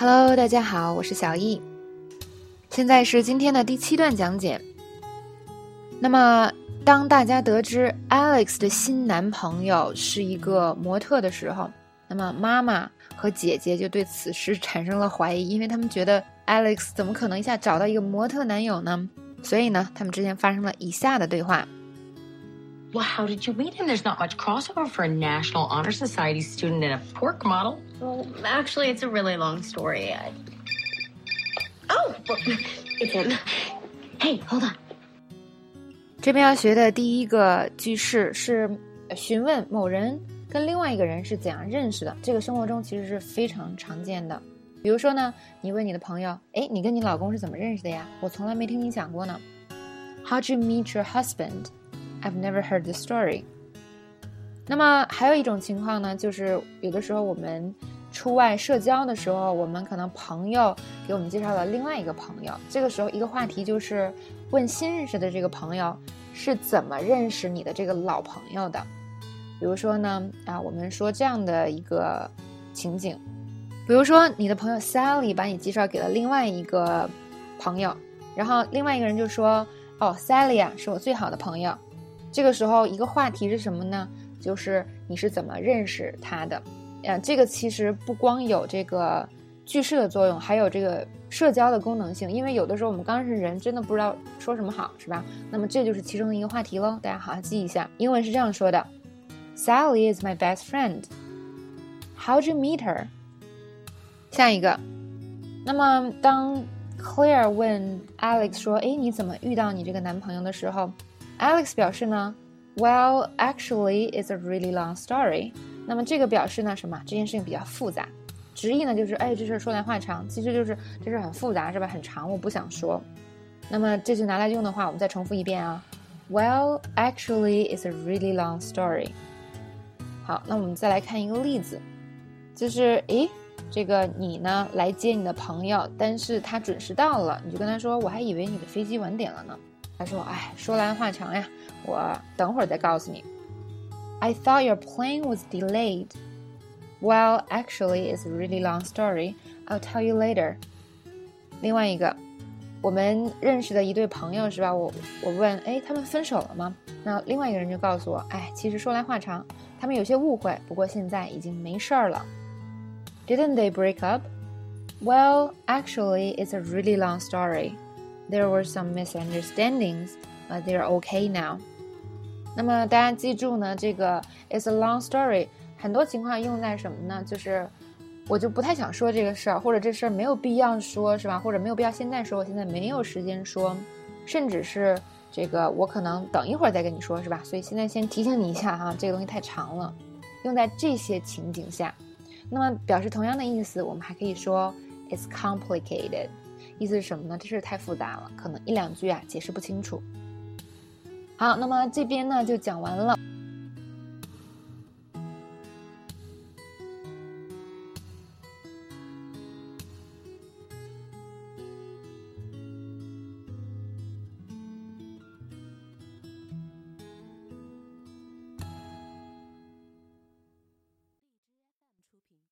Hello，大家好，我是小易。现在是今天的第七段讲解。那么，当大家得知 Alex 的新男朋友是一个模特的时候，那么妈妈和姐姐就对此事产生了怀疑，因为他们觉得 Alex 怎么可能一下找到一个模特男友呢？所以呢，他们之间发生了以下的对话。Well, how did you meet him? There's not much crossover for a National Honor Society student and a pork model. Well, actually, it's a really long story. I... Oh, it's him. Hey, hold on. 这边要学的第一个句式是询问某人跟另外一个人是怎样认识的。这个生活中其实是非常常见的。比如说呢，你问你的朋友：“哎，你跟你老公是怎么认识的呀？”我从来没听你讲过呢。How'd you meet your husband? I've never heard the story。那么还有一种情况呢，就是有的时候我们出外社交的时候，我们可能朋友给我们介绍了另外一个朋友，这个时候一个话题就是问新认识的这个朋友是怎么认识你的这个老朋友的。比如说呢，啊，我们说这样的一个情景，比如说你的朋友 Sally 把你介绍给了另外一个朋友，然后另外一个人就说：“哦，Sally 啊，是我最好的朋友。”这个时候，一个话题是什么呢？就是你是怎么认识他的？呃，这个其实不光有这个句式的作用，还有这个社交的功能性。因为有的时候我们刚认识人，真的不知道说什么好，是吧？那么这就是其中的一个话题喽，大家好好记一下。英文是这样说的：Sally is my best friend. How'd you meet her？下一个，那么当 Claire 问 Alex 说：“哎，你怎么遇到你这个男朋友的时候？” Alex 表示呢，Well, actually, it's a really long story。那么这个表示呢，什么？这件事情比较复杂。直译呢就是，哎，这事说来话长。其实就是这事很复杂，是吧？很长，我不想说。那么这句拿来用的话，我们再重复一遍啊。Well, actually, it's a really long story。好，那我们再来看一个例子，就是，诶，这个你呢来接你的朋友，但是他准时到了，你就跟他说，我还以为你的飞机晚点了呢。他说：“哎，说来话长呀，我等会儿再告诉你。” I thought your plane was delayed. Well, actually, it's a really long story. I'll tell you later. 另外一个，我们认识的一对朋友是吧？我我问，哎，他们分手了吗？那另外一个人就告诉我，哎，其实说来话长，他们有些误会，不过现在已经没事儿了。Didn't they break up? Well, actually, it's a really long story. There were some misunderstandings, but they're okay now. 那么大家记住呢，这个 "It's a long story" 很多情况用在什么呢？就是我就不太想说这个事儿，或者这事儿没有必要说，是吧？或者没有必要现在说，我现在没有时间说，甚至是这个我可能等一会儿再跟你说，是吧？所以现在先提醒你一下哈，这个东西太长了，用在这些情景下。那么表示同样的意思，我们还可以说 "It's complicated"。意思是什么呢？这事太复杂了，可能一两句啊解释不清楚。好，那么这边呢就讲完了。